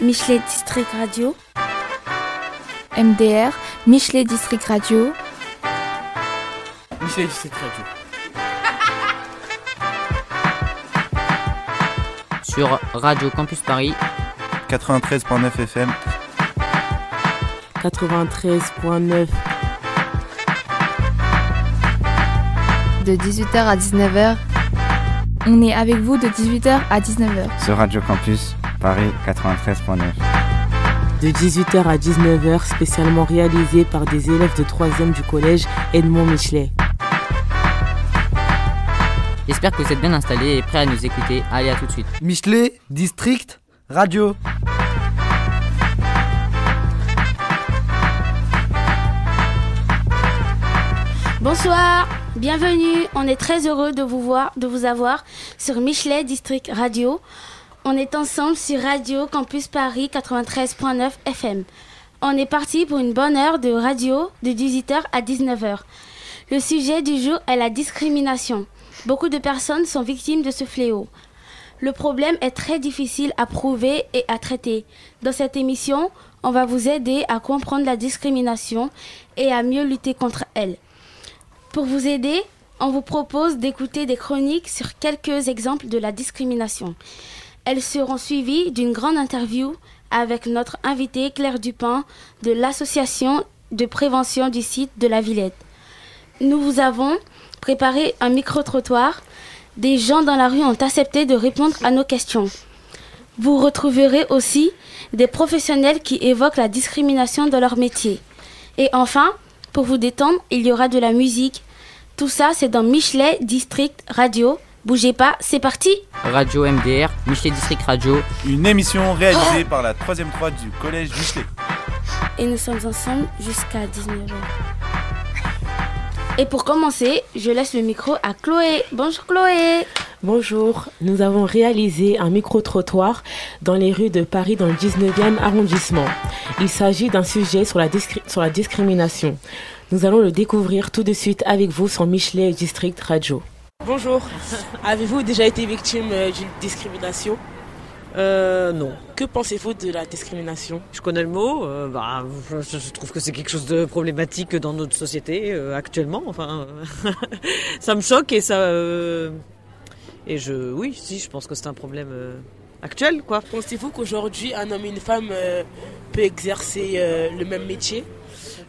Michelet District Radio. MDR Michelet District Radio. Michel District Radio. sur Radio Campus Paris 93.9 FM. 93.9. De 18h à 19h. On est avec vous de 18h à 19h. Sur Radio Campus, Paris 93.9. De 18h à 19h, spécialement réalisé par des élèves de 3e du collège Edmond Michelet. J'espère que vous êtes bien installés et prêts à nous écouter. Allez, à tout de suite. Michelet District Radio. Bonsoir, bienvenue. On est très heureux de vous voir, de vous avoir sur Michelet District Radio. On est ensemble sur Radio Campus Paris 93.9 FM. On est parti pour une bonne heure de radio de 18h à 19h. Le sujet du jour est la discrimination. Beaucoup de personnes sont victimes de ce fléau. Le problème est très difficile à prouver et à traiter. Dans cette émission, on va vous aider à comprendre la discrimination et à mieux lutter contre elle. Pour vous aider, on vous propose d'écouter des chroniques sur quelques exemples de la discrimination. Elles seront suivies d'une grande interview avec notre invitée Claire Dupin de l'association de prévention du site de la Villette. Nous vous avons préparé un micro-trottoir. Des gens dans la rue ont accepté de répondre à nos questions. Vous retrouverez aussi des professionnels qui évoquent la discrimination dans leur métier. Et enfin, pour vous détendre, il y aura de la musique. Tout ça, c'est dans Michelet District Radio. Bougez pas, c'est parti Radio MDR, Michelet District Radio. Une émission réalisée par la 3ème 3 du collège Michelet. Et nous sommes ensemble jusqu'à 19h. Et pour commencer, je laisse le micro à Chloé. Bonjour Chloé Bonjour, nous avons réalisé un micro-trottoir dans les rues de Paris dans le 19e arrondissement. Il s'agit d'un sujet sur la, sur la discrimination. Nous allons le découvrir tout de suite avec vous sur Michelet District Radio. Bonjour. Avez-vous déjà été victime euh, d'une discrimination? Euh, non. Que pensez-vous de la discrimination? Je connais le mot. euh, bah, je, je trouve que c'est quelque chose de problématique dans notre société euh, actuellement. Enfin, ça me choque et ça. et je, oui, si, je pense que c'est un problème actuel, quoi. Pensez-vous qu'aujourd'hui, un homme et une femme peut exercer le même métier?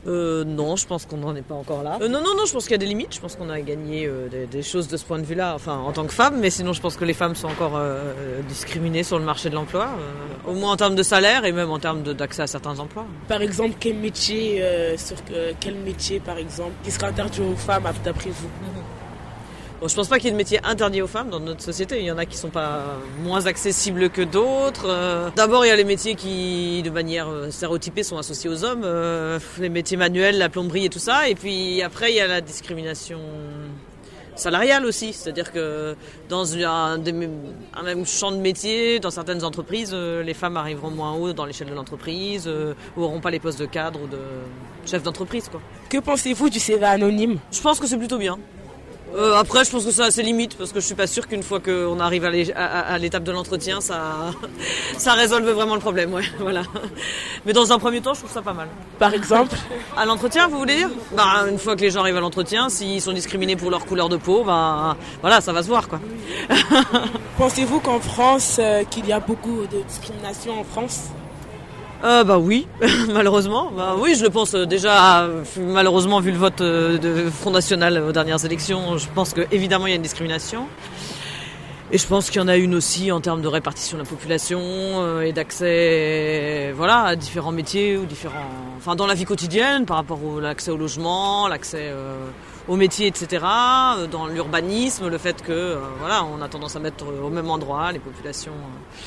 Euh, non, je pense qu'on n'en est pas encore là. Euh, non, non, non, je pense qu'il y a des limites. Je pense qu'on a gagné euh, des, des choses de ce point de vue-là, enfin, en tant que femme, mais sinon, je pense que les femmes sont encore euh, discriminées sur le marché de l'emploi, euh, au moins en termes de salaire et même en termes d'accès à certains emplois. Par exemple, quel métier, euh, sur quel métier, par exemple, qui sera interdit aux femmes d'après vous? Bon, je pense pas qu'il y ait de métier interdit aux femmes dans notre société. Il y en a qui sont pas moins accessibles que d'autres. Euh, D'abord, il y a les métiers qui, de manière euh, stéréotypée, sont associés aux hommes. euh, les métiers manuels, la plomberie et tout ça. Et puis après, il y a la discrimination salariale aussi. C'est-à-dire que dans un, même champ de métier, dans certaines entreprises, euh, les femmes arriveront moins haut dans l'échelle de l'entreprise, euh, ou n'auront pas les postes de cadre ou de chef d'entreprise. quoi. Que pensez-vous du CV anonyme? Je pense que c'est plutôt bien. Euh, après, je pense que ça a ses limites parce que je suis pas sûre qu'une fois qu'on arrive à l'étape de l'entretien, ça, ça résolve vraiment le problème. Ouais, voilà. Mais dans un premier temps, je trouve ça pas mal. Par exemple À l'entretien, vous voulez dire? Bah, Une fois que les gens arrivent à l'entretien, s'ils sont discriminés pour leur couleur de peau, bah, voilà, ça va se voir. quoi. Pensez-vous qu'en France, euh, qu'il y a beaucoup de discrimination en France? Euh, Bah oui, malheureusement. Bah oui, je le pense euh, déjà. Malheureusement, vu le vote euh, de Front National aux dernières élections, je pense que évidemment il y a une discrimination. Et je pense qu'il y en a une aussi en termes de répartition de la population euh, et d'accès, voilà, à différents métiers ou différents, enfin dans la vie quotidienne, par rapport à l'accès au logement, l'accès euh, aux métiers, etc. euh, Dans l'urbanisme, le fait que, euh, voilà, on a tendance à mettre au même endroit les populations, euh,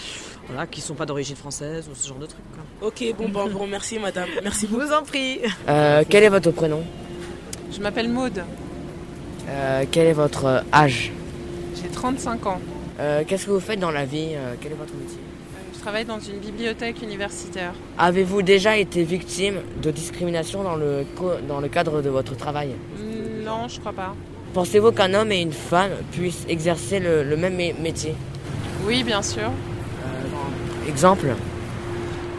voilà, qui sont pas d'origine française ou ce genre de trucs. quoi. Ok, bon, bah, vous remercie, madame. Merci Je vous en prie. Euh, quel est votre prénom? Je m'appelle Maude, Euh, Quel est votre âge? J'ai 35 ans. Euh, Qu'est-ce que vous faites dans la vie Euh, Quel est votre métier? Je travaille dans une bibliothèque universitaire. Avez-vous déjà été victime de discrimination dans le, co- dans le cadre de votre travail? Non, je crois pas. Pensez-vous qu'un homme et une femme puissent exercer le, le même mé- métier? Oui, bien sûr. Exemple?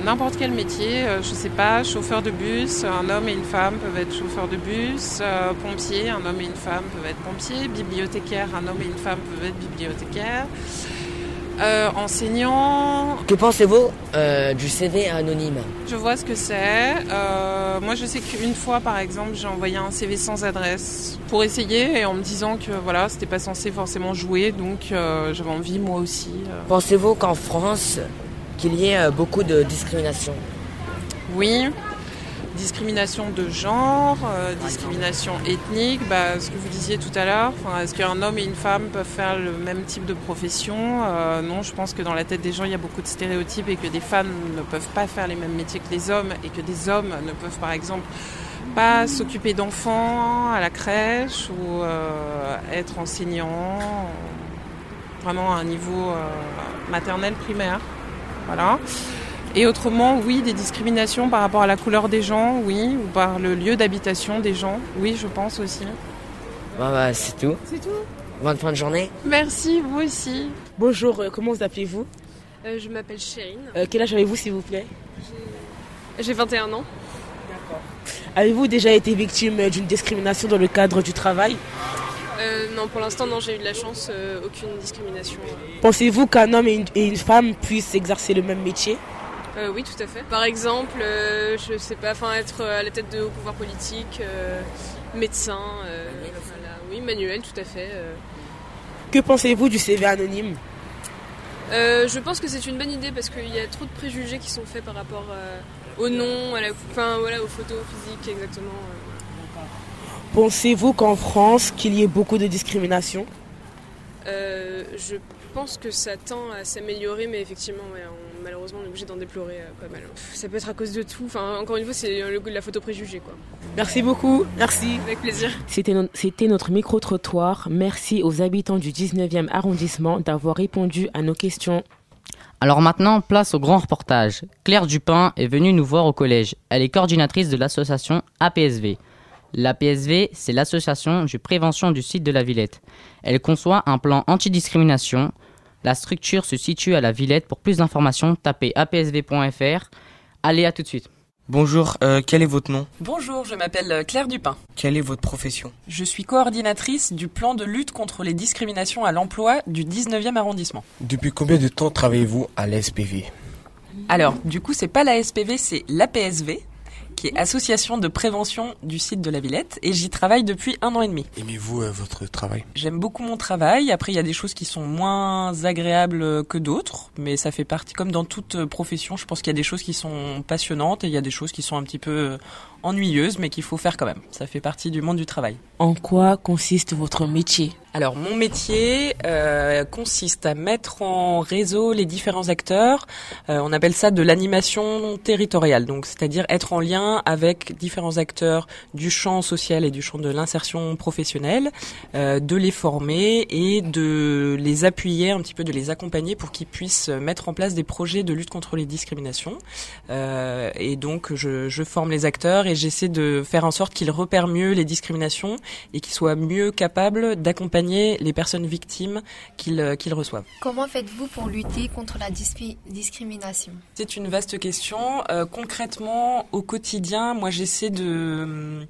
N'importe quel métier, euh, je sais pas, chauffeur de bus, un homme et une femme peuvent être chauffeurs de bus, euh, pompier, un homme et une femme peuvent être pompiers, bibliothécaire, un homme et une femme peuvent être bibliothécaires, euh, enseignant, Que pensez-vous euh, du CV anonyme? Je vois ce que c'est. Euh, moi, je sais qu'une fois, par exemple, j'ai envoyé un CV sans adresse pour essayer et en me disant que voilà, c'était pas censé forcément jouer, donc j'avais envie moi aussi. Pensez-vous qu'en France, qu'il y ait beaucoup de discrimination? Oui. Discrimination de genre, euh, discrimination ethnique, bah, ce que vous disiez tout à l'heure. Est-ce qu'un homme et une femme peuvent faire le même type de profession Euh, Non, je pense que dans la tête des gens, il y a beaucoup de stéréotypes et que des femmes ne peuvent pas faire les mêmes métiers que les hommes et que des hommes ne peuvent, par exemple, pas s'occuper d'enfants à la crèche ou euh, être enseignant, vraiment à un niveau maternel primaire. Voilà. Et autrement, oui, des discriminations par rapport à la couleur des gens, oui, ou par le lieu d'habitation des gens, oui, je pense aussi. Bah, bah, c'est tout. C'est tout. Bonne fin de journée. Merci, vous aussi. Bonjour, euh, comment vous appelez-vous? Euh, je m'appelle Chérine. Euh, Quel âge avez-vous, s'il vous plaît? J'ai 21 ans. Avez-vous déjà été victime d'une discrimination dans le cadre du travail? Euh, non, pour l'instant, non, j'ai eu de la chance, euh, aucune discrimination. Pensez-vous qu'un homme et une, et une femme puissent exercer le même métier? Euh, oui, tout à fait. Par exemple, euh, je sais pas, enfin, être à la tête de haut pouvoir politique, euh, médecin, voilà. oui, manuel, tout à fait. Que pensez-vous du CV anonyme? Je pense que c'est une bonne idée parce qu'il y a trop de préjugés qui sont faits par rapport au nom, à la, enfin, voilà, aux photos physiques, exactement. Pensez-vous qu'en France, qu'il y ait beaucoup de discrimination? Je pense que ça tend à s'améliorer, mais effectivement, ouais, on- malheureusement, on est obligé d'en déplorer euh, pas mal. Ça peut être à cause de tout. Enfin, encore une fois, c'est le goût de la photo préjugée, quoi. Merci beaucoup, merci. Avec plaisir. C'était no- c'était notre micro-trottoir. Merci aux habitants du 19e arrondissement d'avoir répondu à nos questions. Alors maintenant, place au grand reportage. Claire Dupin est venue nous voir au collège. Elle est coordinatrice de l'association APSV. L'APSV, c'est l'association de prévention du site de la Villette. Elle conçoit un plan antidiscrimination. La structure se situe à la Villette. Pour plus d'informations, tapez apsv.fr. Allez, à tout de suite. Bonjour, euh, quel est votre nom? Bonjour, je m'appelle euh, Claire Dupin. Quelle est votre profession? Je suis coordinatrice du plan de lutte contre les discriminations à l'emploi du 19e arrondissement. Depuis combien de temps travaillez-vous à l'SPV Alors, du coup, c'est pas la SPV, c'est l'APSV, qui est Association de prévention du site de la Villette, et j'y travaille depuis un an et demi. Aimez-vous euh, votre travail? J'aime beaucoup mon travail. Après, il y a des choses qui sont moins agréables euh, que d'autres, mais ça fait partie, comme dans toute euh, profession, je pense qu'il y a des choses qui sont passionnantes et il y a des choses qui sont un petit peu ennuyeuses, mais qu'il faut faire quand même. Ça fait partie du monde du travail. En quoi consiste votre métier? Alors mon métier euh, consiste à mettre en réseau les différents acteurs. Euh, on appelle ça de l'animation territoriale, donc c'est-à-dire être en lien avec différents acteurs du champ social et du champ de l'insertion professionnelle, euh, de les former et de les appuyer un petit peu, de les accompagner pour qu'ils puissent mettre en place des projets de lutte contre les discriminations. Euh, et donc je, je forme les acteurs et j'essaie de faire en sorte qu'ils repèrent mieux les discriminations et qu'ils soient mieux capables d'accompagner les personnes victimes qu'ils euh, qu'ils reçoivent. Comment faites-vous pour lutter contre la discrimination? C'est une vaste question. Euh, concrètement, au quotidien, moi j'essaie de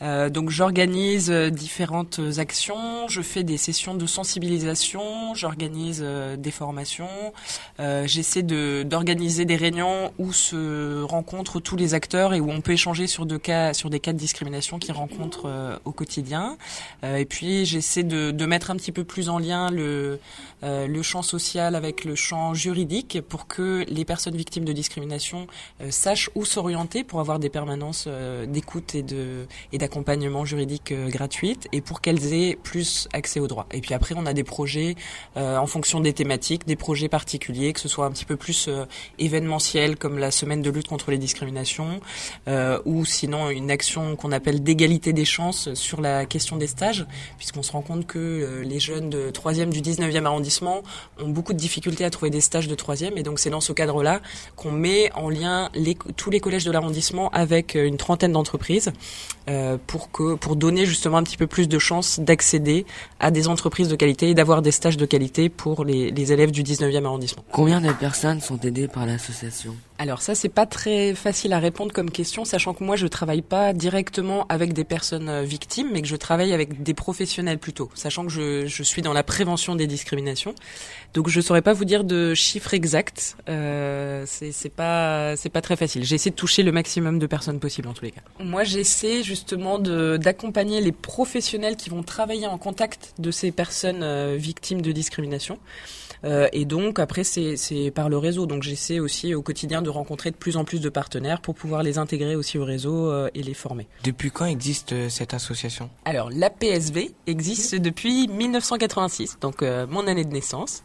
euh, donc j'organise différentes actions, je fais des sessions de sensibilisation, j'organise euh, des formations, euh, j'essaie de d'organiser des réunions où se rencontrent tous les acteurs et où on peut échanger sur des cas de discrimination qu'ils rencontrent euh, au quotidien. Euh, et puis j'essaie de, de mettre un petit peu plus en lien le euh, le champ social avec le champ juridique pour que les personnes victimes de discrimination sachent où s'orienter pour avoir des permanences d'écoute et et d'accompagnement juridique gratuites et pour qu'elles aient plus accès aux droits. Et puis après on a des projets en fonction des thématiques, des projets particuliers, que ce soit un petit peu plus événementiel comme la semaine de lutte contre les discriminations ou sinon une action qu'on appelle d'égalité des chances sur la question des stages puisqu'on se rend compte que euh, les jeunes de 3e du 19e arrondissement ont beaucoup de difficultés à trouver des stages de 3e et donc c'est dans ce cadre-là qu'on met en lien tous les collèges de l'arrondissement avec euh, une trentaine d'entreprises euh, pour donner justement un petit peu plus de chances d'accéder à des entreprises de qualité et d'avoir des stages de qualité pour les élèves du 19e arrondissement. Combien de personnes sont aidées par l'association? Alors ça c'est pas très facile à répondre comme question sachant que moi je travaille pas directement avec des personnes euh, victimes mais que je travaille avec des professionnels plutôt sachant que je, je suis dans la prévention des discriminations. Donc je saurais pas vous dire de chiffres exacts euh, c'est pas c'est pas très facile. J'ai essayé de toucher le maximum de personnes possible en tous les cas. Moi j'essaie justement d'accompagner les professionnels qui vont travailler en contact de ces personnes euh, victimes de discrimination euh, et donc après c'est c'est par le réseau. Donc j'essaie aussi au quotidien de rencontrer de plus en plus de partenaires pour pouvoir les intégrer aussi au réseau euh, et les former. Depuis quand existe euh, cette association? Alors la PSV existe depuis 1986, donc euh, mon année de naissance.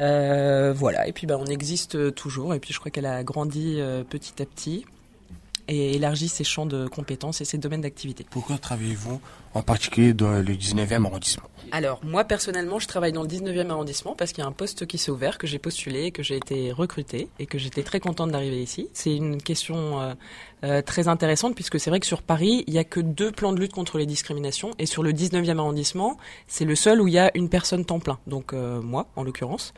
Euh, voilà, et puis bah, on existe toujours, et puis je crois qu'elle a grandi euh, petit à petit et élargi ses champs de compétences et ses domaines d'activité. Pourquoi travaillez-vous en particulier dans le 19e arrondissement? Alors, moi personnellement, je travaille dans le 19e arrondissement parce qu'il y a un poste qui s'est ouvert, que j'ai postulé, que j'ai été recrutée et que j'étais très contente d'arriver ici. C'est une question euh, euh, très intéressante puisque c'est vrai que sur Paris, il y a que deux plans de lutte contre les discriminations et sur le 19e arrondissement, c'est le seul où il y a une personne temps plein, donc euh, moi en l'occurrence.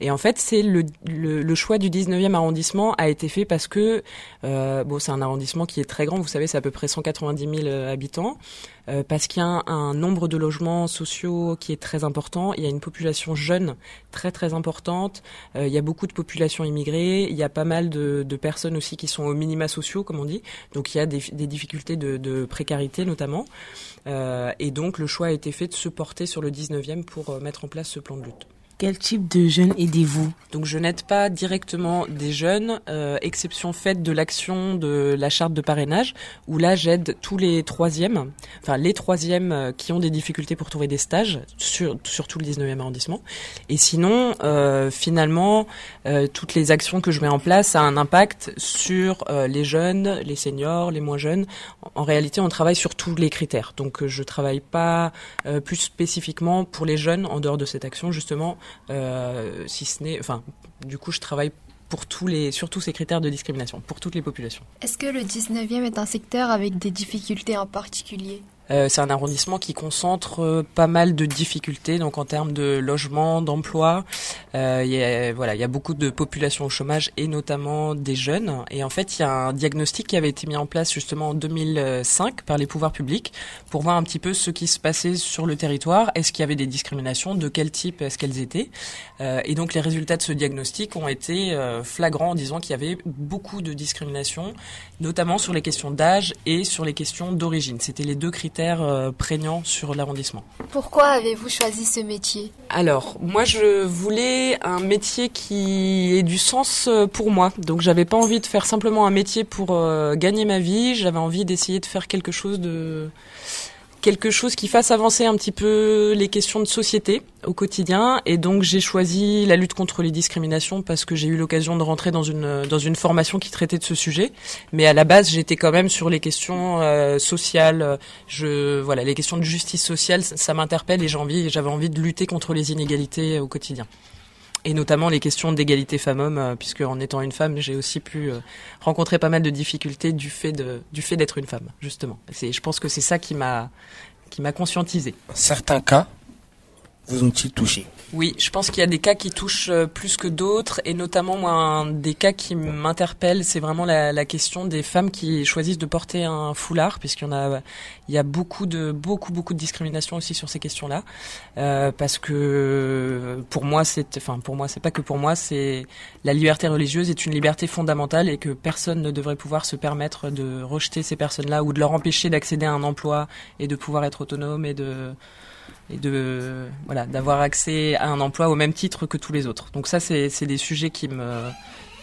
Et en fait, c'est le, le, le choix du 19e arrondissement a été fait parce que euh, bon, c'est un arrondissement qui est très grand, vous savez, c'est à peu près 190 000 euh, habitants. Euh, parce qu'il y a un, nombre de logements sociaux qui est très important. Il y a une population jeune très très importante. Euh, il y a beaucoup de populations immigrées. Il y a pas mal de, personnes aussi qui sont aux minima sociaux, comme on dit. Donc il y a des, difficultés de, de, précarité notamment. Euh, et donc le choix a été fait de se porter sur le 19e pour euh, mettre en place ce plan de lutte. Quel type de jeunes aidez-vous Donc je n'aide pas directement des jeunes, euh, exception faite de l'action de la charte de parrainage, où là j'aide tous les troisièmes, enfin les troisièmes euh, qui ont des difficultés pour trouver des stages, sur, surtout le 19e arrondissement. Et sinon, euh, finalement, euh, toutes les actions que je mets en place, a un impact sur euh, les jeunes, les seniors, les moins jeunes. En, en réalité, on travaille sur tous les critères. Donc je travaille pas plus spécifiquement pour les jeunes en dehors de cette action, justement si ce n'est, enfin, du coup, je travaille pour tous les, sur tous ces critères de discrimination, pour toutes les populations. Est-ce que le 19e est un secteur avec des difficultés en particulier? Euh, c'est un arrondissement qui concentre euh, pas mal de difficultés, donc en termes de logement, d'emploi. Euh, il y a, voilà, il y a beaucoup de population au chômage et notamment des jeunes. Et en fait, il y a un diagnostic qui avait été mis en place justement en 2005 par les pouvoirs publics pour voir un petit peu ce qui se passait sur le territoire. Est-ce qu'il y avait des discriminations? De quel type est-ce qu'elles étaient? Euh, Et donc les résultats de ce diagnostic ont été flagrants en disant qu'il y avait beaucoup de discriminations, notamment sur les questions d'âge et sur les questions d'origine. C'était les deux critères euh, prégnants sur l'arrondissement. Pourquoi avez-vous choisi ce métier? Alors, moi je voulais un métier qui ait du sens euh, pour moi. Donc j'avais pas envie de faire simplement un métier pour euh, gagner ma vie, j'avais envie d'essayer de faire quelque chose de quelque chose qui fasse avancer un petit peu les questions de société au quotidien. Et donc j'ai choisi la lutte contre les discriminations parce que j'ai eu l'occasion de rentrer dans une dans une formation qui traitait de ce sujet. Mais à la base j'étais quand même sur les questions euh, sociales. Je voilà les questions de justice sociale ça, ça m'interpelle et j'ai envie j'avais envie de lutter contre les inégalités au quotidien et notamment les questions d'égalité femmes-hommes, euh, puisque en étant une femme, j'ai aussi pu euh, rencontrer pas mal de difficultés du fait de du fait d'être une femme, justement. C'est, je pense que c'est ça qui m'a qui m'a conscientisé. Certains cas, vous ont-ils touché? Oui, je pense qu'il y a des cas qui touchent euh, plus que d'autres, et notamment moi, un des cas qui m'interpelle, c'est vraiment la, la, question des femmes qui choisissent de porter un foulard, puisqu'il y a, y a beaucoup de beaucoup beaucoup de discrimination aussi sur ces questions-là, euh, parce que pour moi, c'est, enfin pour moi, c'est pas que pour moi, c'est la liberté religieuse est une liberté fondamentale et que personne ne devrait pouvoir se permettre de rejeter ces personnes-là ou de leur empêcher d'accéder à un emploi et de pouvoir être autonome et de et de voilà d'avoir accès à un emploi au même titre que tous les autres. Donc ça c'est des sujets qui me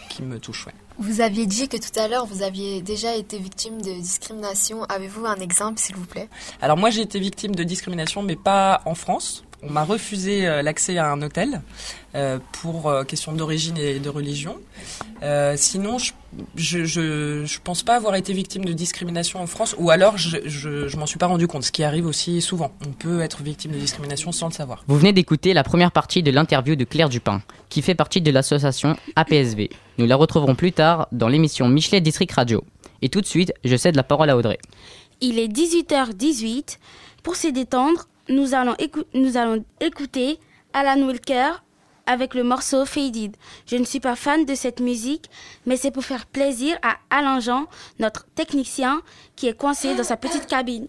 qui me touchent. Ouais. Vous aviez dit que tout à l'heure vous aviez déjà été victime de discrimination. Avez-vous un exemple s'il vous plaît? Alors moi j'ai été victime de discrimination mais pas en France. On m'a refusé euh, l'accès à un hôtel euh, pour euh, question d'origine et de religion. Euh, sinon, je, je, je, je, pense pas avoir été victime de discrimination en France, ou alors je, je, je m'en suis pas rendu compte, ce qui arrive aussi souvent. On peut être victime de discrimination sans le savoir. Vous venez d'écouter la première partie de l'interview de Claire Dupin, qui fait partie de l'association APSV. Nous la retrouverons plus tard dans l'émission Michelet District Radio. Et tout de suite, je cède la parole à Audrey. Il est 18h18. Pour se détendre, nous allons, écouter Alan Wilker avec le morceau Faded. Je ne suis pas fan de cette musique, mais c'est pour faire plaisir à Alain Jean, notre technicien, qui est coincé dans sa petite cabine.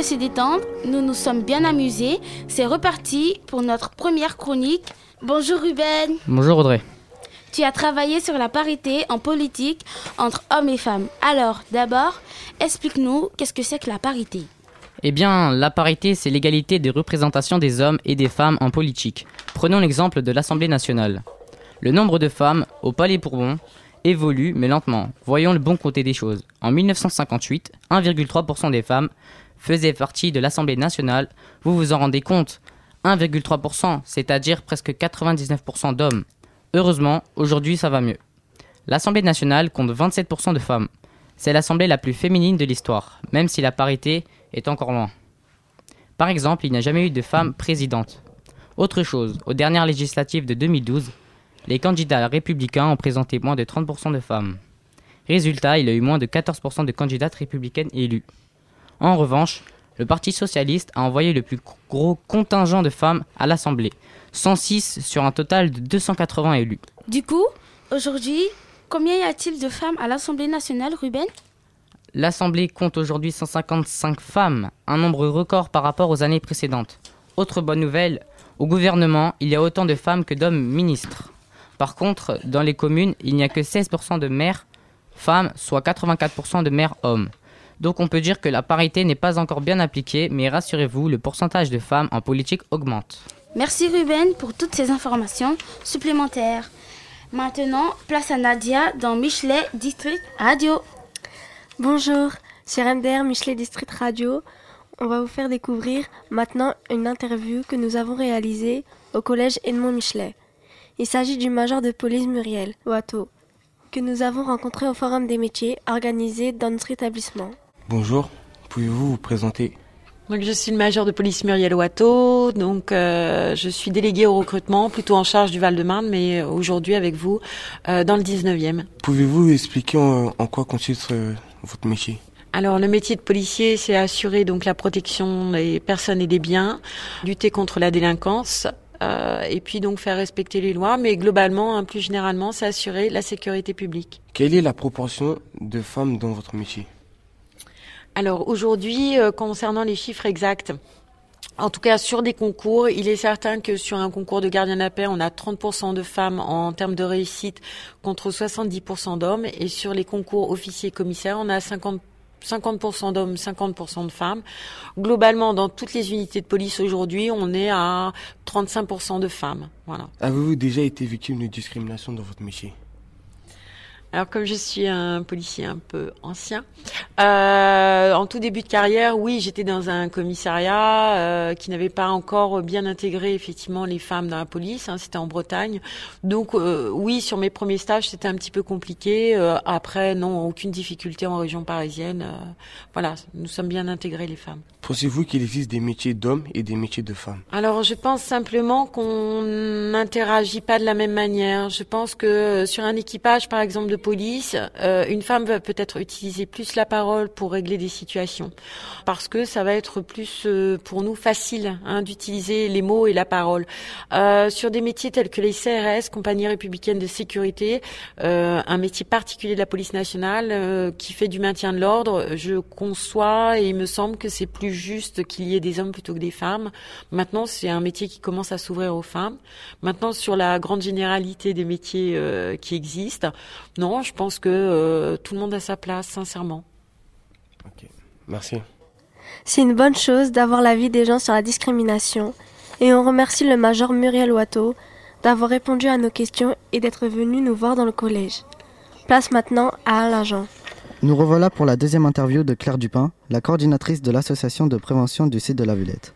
de se détendre, nous nous sommes bien amusés. C'est reparti pour notre première chronique. Bonjour Ruben. Bonjour Audrey. Tu as travaillé sur la parité en politique entre hommes et femmes. Alors, d'abord, explique-nous qu'est-ce que c'est que la parité Eh bien, la parité, c'est l'égalité de représentation des hommes et des femmes en politique. Prenons l'exemple de l'Assemblée nationale. Le nombre de femmes au Palais Bourbon évolue, mais lentement. Voyons le bon côté des choses. En 1958, 1,3% des femmes faisaient partie de l'Assemblée nationale. Vous vous en rendez compte 1,3%, c'est-à-dire presque 99% d'hommes. Heureusement, aujourd'hui ça va mieux. L'Assemblée nationale compte 27% de femmes. C'est l'Assemblée la plus féminine de l'histoire, même si la parité est encore loin. Par exemple, il n'y a jamais eu de femme présidente. Autre chose, aux dernières législatives de 2012, les candidats républicains ont présenté moins de 30% de femmes. Résultat, il y a eu moins de 14% de candidates républicaines élues. En revanche, le Parti socialiste a envoyé le plus gros contingent de femmes à l'Assemblée, 106 sur un total de 280 élus. Du coup, aujourd'hui, combien y a-t-il de femmes à l'Assemblée nationale, Ruben? L'Assemblée compte aujourd'hui 155 femmes, un nombre record par rapport aux années précédentes. Autre bonne nouvelle, au gouvernement, il y a autant de femmes que d'hommes ministres. Par contre, dans les communes, il n'y a que 16% de maires femmes, soit 84% de maires hommes. Donc on peut dire que la parité n'est pas encore bien appliquée, mais rassurez-vous, le pourcentage de femmes en politique augmente. Merci Ruben pour toutes ces informations supplémentaires. Maintenant, place à Nadia dans Michelet District Radio. Bonjour, sur MDR Michelet District Radio. On va vous faire découvrir maintenant une interview que nous avons réalisée au collège Edmond Michelet. Il s'agit du major de police Muriel Watteau, que nous avons rencontré au Forum des métiers organisé dans notre établissement. Bonjour, pouvez-vous vous présenter? Donc je suis le major de police Muriel Watteau, donc euh, je suis déléguée au recrutement, plutôt en charge du Val-de-Marne, mais aujourd'hui avec vous euh, dans le 19e. Pouvez-vous expliquer en, en quoi consiste euh, votre métier? Alors le métier de policier, c'est assurer donc la protection des personnes et des biens, lutter contre la délinquance, euh, et puis donc faire respecter les lois, mais globalement, hein, plus généralement, c'est assurer la sécurité publique. Quelle est la proportion de femmes dans votre métier? Alors aujourd'hui, euh, concernant les chiffres exacts, en tout cas, sur des concours, il est certain que sur un concours de gardien de la paix, on a 30% de femmes en termes de réussite contre 70% d'hommes. Et sur les concours officiers-commissaires, on a 50 50% d'hommes, 50% de femmes. Globalement, dans toutes les unités de police aujourd'hui, on est à 35% de femmes. Voilà. Avez-vous déjà été victime de discrimination dans votre métier? Alors comme je suis un policier un peu ancien, euh, en tout début de carrière, oui, j'étais dans un commissariat euh, qui n'avait pas encore bien intégré effectivement les femmes dans la police. Hein, c'était en Bretagne, donc euh, oui, sur mes premiers stages, c'était un petit peu compliqué. Euh, après, non, aucune difficulté en région parisienne. Euh, voilà, nous sommes bien intégrés les femmes. Pensez-vous qu'il existe des métiers d'hommes et des métiers de femmes? Alors, je pense simplement qu'on n'interagit pas de la même manière. Je pense que sur un équipage, par exemple, de police, euh, une femme va peut-être utiliser plus la parole pour régler des situations, parce que ça va être plus euh, pour nous facile hein, d'utiliser les mots et la parole. Euh, sur des métiers tels que les CRS, compagnie républicaine de sécurité, un métier particulier de la police nationale qui fait du maintien de l'ordre, je conçois et il me semble que c'est plus juste qu'il y ait des hommes plutôt que des femmes. Maintenant, c'est un métier qui commence à s'ouvrir aux femmes. Maintenant, sur la grande généralité des métiers qui existent, non, je pense que euh, tout le monde a sa place, sincèrement. Ok, merci. C'est une bonne chose d'avoir l'avis des gens sur la discrimination et on remercie le major Muriel Watteau d'avoir répondu à nos questions et d'être venu nous voir dans le collège. Place maintenant à Alain Jean. Nous revoilà pour la deuxième interview de Claire Dupin, la coordinatrice de l'association de prévention du site de la Villette.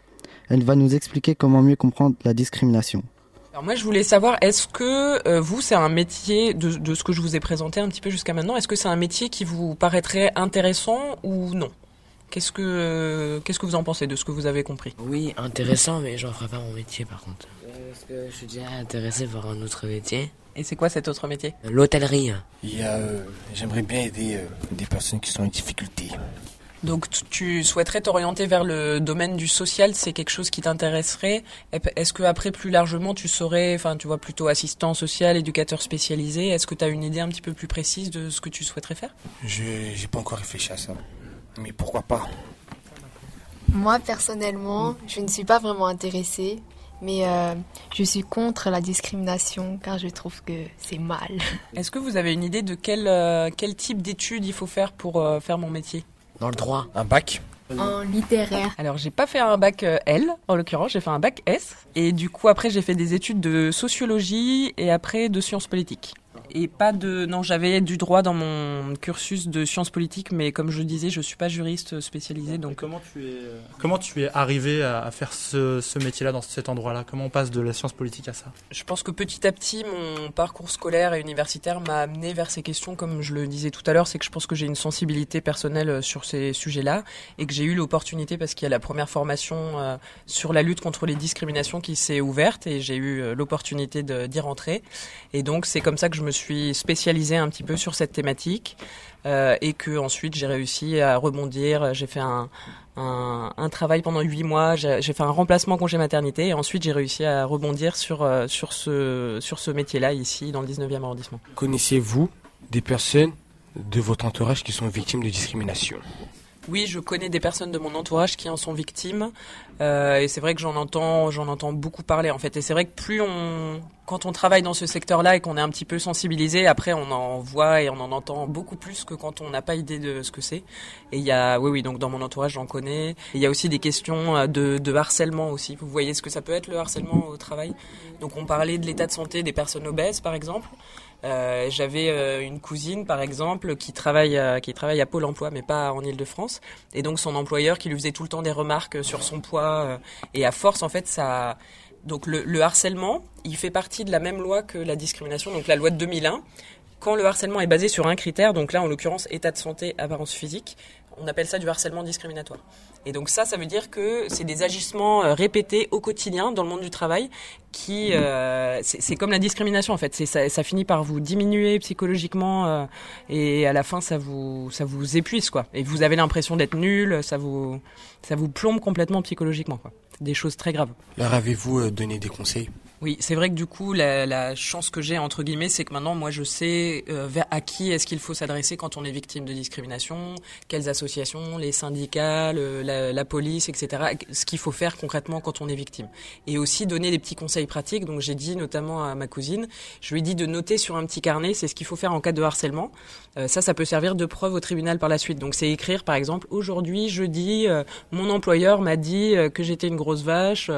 Elle va nous expliquer comment mieux comprendre la discrimination. Alors moi, je voulais savoir, est-ce que euh, vous, c'est un métier, de, de, ce que je vous ai présenté un petit peu jusqu'à maintenant, est-ce que c'est un métier qui vous paraîtrait intéressant ou non? Qu'est-ce que euh, qu'est-ce que vous en pensez de ce que vous avez compris? Oui, intéressant, mais j'en ferai pas mon métier par contre. Parce que je suis déjà intéressé par un autre métier. Et c'est quoi cet autre métier? L'hôtellerie. Il y a, euh, j'aimerais bien aider euh, des personnes qui sont en difficulté. Donc tu souhaiterais t'orienter vers le domaine du social, c'est quelque chose qui t'intéresserait? Est-ce que après plus largement tu saurais, enfin tu vois plutôt assistant social, éducateur spécialisé, est-ce que tu as une idée un petit peu plus précise de ce que tu souhaiterais faire? Je j'ai pas encore réfléchi à ça. Mais pourquoi pas? Moi personnellement, je ne suis pas vraiment intéressée, mais euh, je suis contre la discrimination car je trouve que c'est mal. Est-ce que vous avez une idée de quel, euh, quel type d'études il faut faire pour euh, faire mon métier? Dans le droit. Un bac En littéraire. Alors j'ai pas fait un bac euh, L en l'occurrence, j'ai fait un bac S et du coup après j'ai fait des études de sociologie et après de sciences politiques. Et pas de non, j'avais du droit dans mon cursus de sciences politiques mais comme je le disais, je suis pas juriste spécialisé donc comment tu es comment tu es arrivé à, faire ce, ce métier-là dans cet endroit-là? Comment on passe de la science politique à ça? Je pense que petit à petit, mon parcours scolaire et universitaire m'a amené vers ces questions, comme je le disais tout à l'heure, c'est que je pense que j'ai une sensibilité personnelle euh, sur ces sujets-là et que j'ai eu l'opportunité, parce qu'il y a la première formation euh, sur la lutte contre les discriminations qui s'est ouverte et j'ai eu euh, l'opportunité d'y rentrer. Et donc c'est comme ça que je me suis spécialisée un petit peu sur cette thématique euh, et que ensuite j'ai réussi à rebondir. J'ai fait un, un, un travail pendant huit mois. J'ai j'ai fait un remplacement congé maternité et ensuite j'ai réussi à rebondir sur euh, sur ce sur ce métier-là ici dans le 19e arrondissement. Connaissez-vous des personnes de votre entourage qui sont victimes de discrimination? Oui, je connais des personnes de mon entourage qui en sont victimes euh, et c'est vrai que j'en entends j'en entends beaucoup parler en fait et c'est vrai que plus on quand on travaille dans ce secteur-là et qu'on est un petit peu sensibilisé, après on en voit et on en entend beaucoup plus que quand on n'a pas idée de ce que c'est. Et il y a, oui, oui, donc dans mon entourage j'en connais. Il y a aussi des questions euh, de, de harcèlement aussi. Vous voyez ce que ça peut être le harcèlement au travail? Donc on parlait de l'état de santé des personnes obèses par exemple. Euh, J'avais euh, une cousine, par exemple, qui travaille, euh, qui travaille à Pôle Emploi, mais pas en Île-de-France, et donc son employeur qui lui faisait tout le temps des remarques sur son poids, euh, et à force, en fait, ça. Donc le, le harcèlement, il fait partie de la même loi que la discrimination, donc la loi de 2001. Quand le harcèlement est basé sur un critère, donc là en l'occurrence état de santé, apparence physique, on appelle ça du harcèlement discriminatoire. Et donc ça, ça veut dire que c'est des agissements euh, répétés au quotidien dans le monde du travail qui, euh, c'est comme la discrimination en fait. Ça, ça finit par vous diminuer psychologiquement euh, et à la fin ça vous ça vous épuise quoi. Et vous avez l'impression d'être nul, ça vous ça vous plombe complètement psychologiquement quoi. Des choses très graves. Leur avez-vous euh, donné des conseils? Oui, c'est vrai que du coup, la, chance que j'ai, entre guillemets, c'est que maintenant, moi, je sais euh, à qui est-ce qu'il faut s'adresser quand on est victime de discrimination, quelles associations, les syndicats, la, police, etc., ce qu'il faut faire concrètement quand on est victime. Et aussi donner des petits conseils pratiques. Donc, j'ai dit notamment à ma cousine, je lui ai dit de noter sur un petit carnet, c'est ce qu'il faut faire en cas de harcèlement. Euh, ça, ça peut servir de preuve au tribunal par la suite. Donc, c'est écrire, par exemple, aujourd'hui, jeudi, euh, mon employeur m'a dit que j'étais une grosse vache.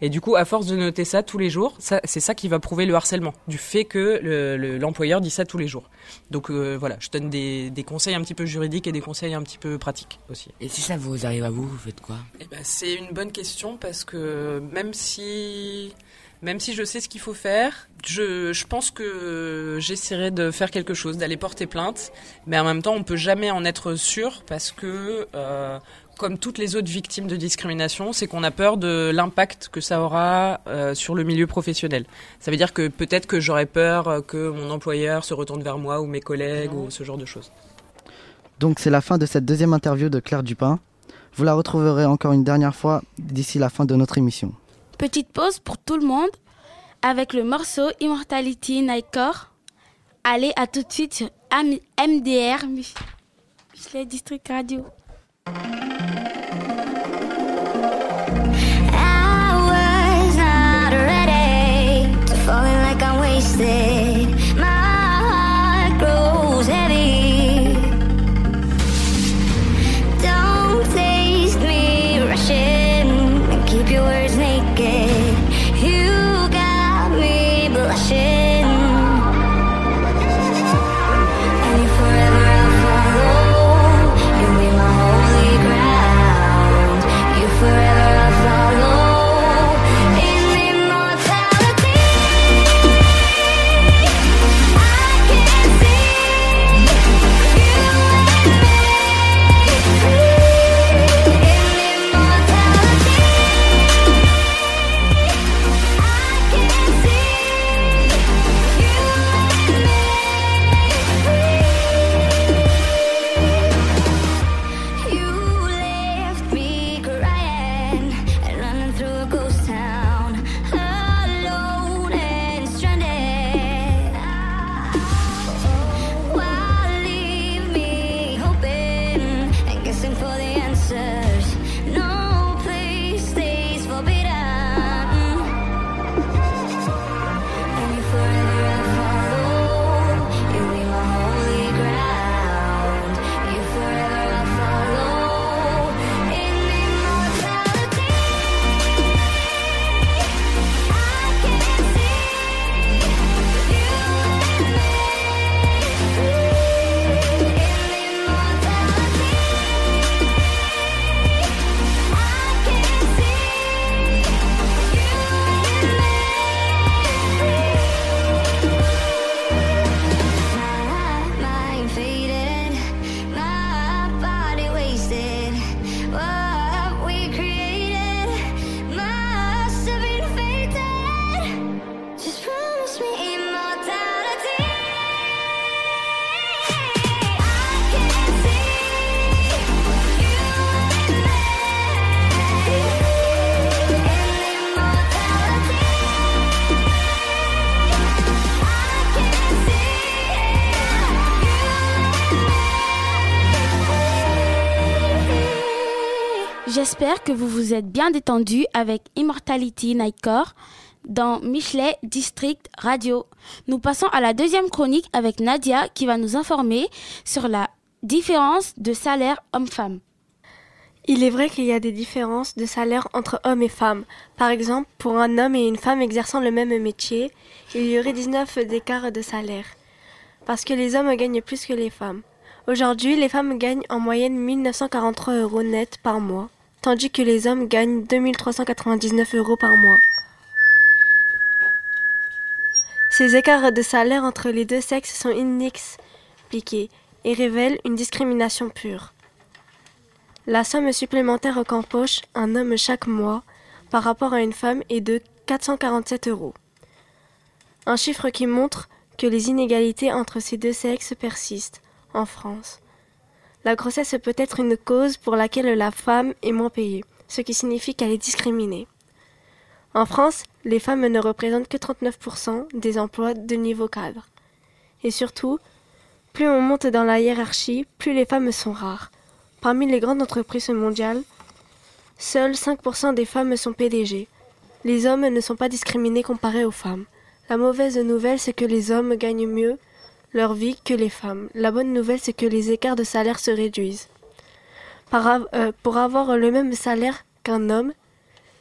et du coup, à force de noter ça tous les jours, c'est ça qui va prouver le harcèlement, du fait que le- le- l'employeur dit ça tous les jours. Donc euh, voilà, je donne des, des conseils un petit peu juridiques et des conseils un petit peu pratiques aussi. Et si ça vous arrive à vous, vous faites quoi? Eh ben, c'est une bonne question parce que même si, même si je sais ce qu'il faut faire, je, je pense que j'essaierai de faire quelque chose, d'aller porter plainte. Mais en même temps, on peut jamais en être sûr parce que, euh, comme toutes les autres victimes de discrimination, c'est qu'on a peur de l'impact que ça aura euh, sur le milieu professionnel. Ça veut dire que peut-être que j'aurais peur que mon employeur se retourne vers moi ou mes collègues ou ce genre de choses. Donc c'est la fin de cette deuxième interview de Claire Dupin. Vous la retrouverez encore une dernière fois d'ici la fin de notre émission. Petite pause pour tout le monde avec le morceau Immortality Nightcore. Allez, à tout de suite sur MDR, Mich- Michelet District Radio. I was not ready to falling like I'm wasted. J'espère que vous vous êtes bien détendu avec Immortality Nightcore dans Michelet District Radio. Nous passons à la deuxième chronique avec Nadia qui va nous informer sur la différence de salaire homme-femme. Il est vrai qu'il y a des différences de salaire entre hommes et femmes. Par exemple, pour un homme et une femme exerçant le même métier, il y aurait 19 d'écart de salaire. Parce que les hommes gagnent plus que les femmes. Aujourd'hui, les femmes gagnent en moyenne 1943 euros net par mois, tandis que les hommes gagnent 2399 euros par mois. Ces écarts de salaire entre les deux sexes sont inexpliqués et révèlent une discrimination pure. La somme supplémentaire qu'empoche un homme chaque mois par rapport à une femme est de 447 euros. Un chiffre qui montre que les inégalités entre ces deux sexes persistent en France. La grossesse peut être une cause pour laquelle la femme est moins payée, ce qui signifie qu'elle est discriminée. En France, les femmes ne représentent que 39% des emplois de niveau cadre. Et surtout, plus on monte dans la hiérarchie, plus les femmes sont rares. Parmi les grandes entreprises mondiales, seuls 5% des femmes sont PDG. Les hommes ne sont pas discriminés comparés aux femmes. La mauvaise nouvelle, c'est que les hommes gagnent mieux leur vie que les femmes. La bonne nouvelle, c'est que les écarts de salaire se réduisent. Euh, pour avoir le même salaire qu'un homme,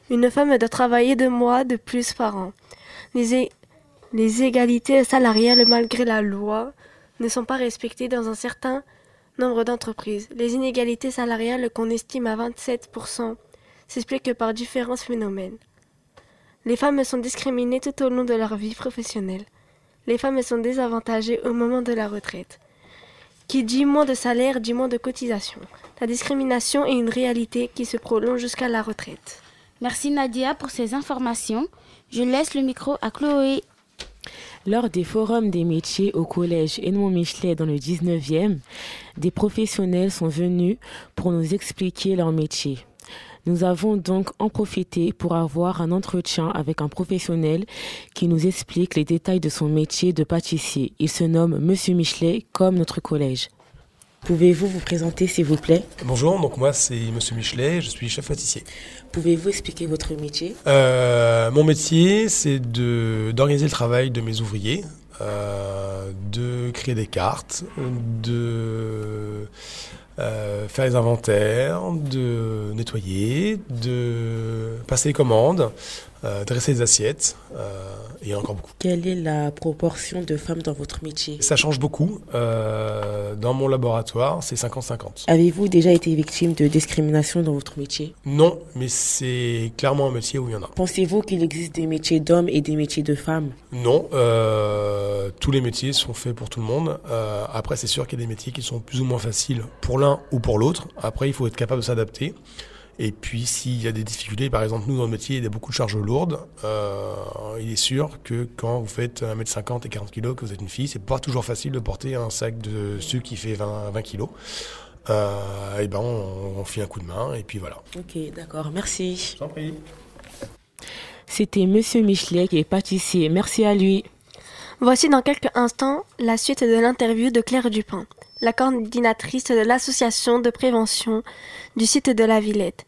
une femme doit travailler deux mois de plus par an. Les, les égalités salariales, malgré la loi, ne sont pas respectées dans un certain nombre d'entreprises. Les inégalités salariales qu'on estime à 27% s'expliquent par différents phénomènes. Les femmes sont discriminées tout au long de leur vie professionnelle. Les femmes sont désavantagées au moment de la retraite. Qui dit moins de salaire dit moins de cotisation. La discrimination est une réalité qui se prolonge jusqu'à la retraite. Merci Nadia pour ces informations. Je laisse le micro à Chloé. Lors des forums des métiers au collège Edmond Michelet dans le 19e, des professionnels sont venus pour nous expliquer leur métier. Nous avons donc en profité pour avoir un entretien avec un professionnel qui nous explique les détails de son métier de pâtissier. Il se nomme Monsieur Michelet comme notre collège. Pouvez-vous vous présenter s'il vous plaît? Bonjour, donc moi c'est Monsieur Michelet, je suis chef pâtissier. Pouvez-vous expliquer votre métier? Euh, Mon métier c'est de, d'organiser le travail de mes ouvriers, euh, de créer des cartes, de euh, faire les inventaires, de nettoyer, de passer les commandes, euh, dresser les assiettes euh, et encore beaucoup. Quelle est la proportion de femmes dans votre métier? Ça change beaucoup. Euh, dans mon laboratoire, c'est 50-50. Avez-vous déjà été victime de discrimination dans votre métier? Non, mais c'est clairement un métier où il y en a. Pensez-vous qu'il existe des métiers d'hommes et des métiers de femmes? Non, euh, tous les métiers sont faits pour tout le monde. Après, c'est sûr qu'il y a des métiers qui sont plus ou moins faciles pour l'un ou pour l'autre. Après, il faut être capable de s'adapter. Et puis, s'il y a des difficultés, par exemple, nous, dans le métier, il y a beaucoup de charges lourdes. Euh, il est sûr que quand vous faites 1m50 et 40 kg, que vous êtes une fille, c'est pas toujours facile de porter un sac de sucre qui fait 20, 20 kg. Euh, et ben, on, on fait un coup de main, et puis voilà. Ok, d'accord, merci. J'en prie. C'était Monsieur Michelet qui est pâtissier. Merci à lui. Voici dans quelques instants la suite de l'interview de Claire Dupin, la coordinatrice de l'association de prévention du site de la Villette.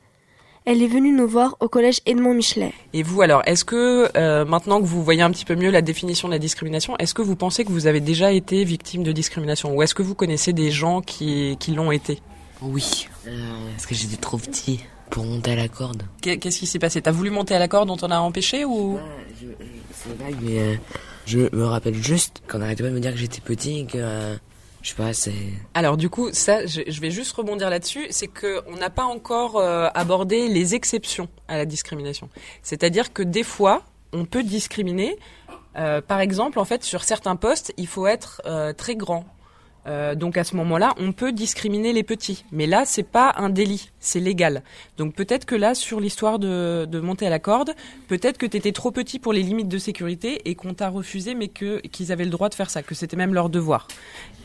Elle est venue nous voir au collège Edmond Michelet. Et vous alors, est-ce que euh, maintenant que vous voyez un petit peu mieux la définition de la discrimination, est-ce que vous pensez que vous avez déjà été victime de discrimination ou est-ce que vous connaissez des gens qui, qui l'ont été? Oui, euh, parce que j'étais trop petit pour monter à la corde. Qu'est-ce qui s'est passé? T'as voulu monter à la corde, on t'en a empêché ou? C'est vague, mais euh, je me rappelle juste qu'on arrêtait pas de me dire que j'étais petit et que... je sais pas, c'est... Alors du coup, ça, je, je vais juste rebondir là-dessus, c'est que on n'a pas encore euh, abordé les exceptions à la discrimination. C'est-à-dire que des fois, on peut discriminer. Euh, par exemple, en fait, sur certains postes, il faut être euh, très grand. Euh, donc à ce moment-là, on peut discriminer les petits. Mais là, c'est pas un délit, c'est légal. Donc peut-être que là, sur l'histoire de, de monter à la corde, peut-être que t'étais trop petit pour les limites de sécurité et qu'on t'a refusé, mais que qu'ils avaient le droit de faire ça, que c'était même leur devoir.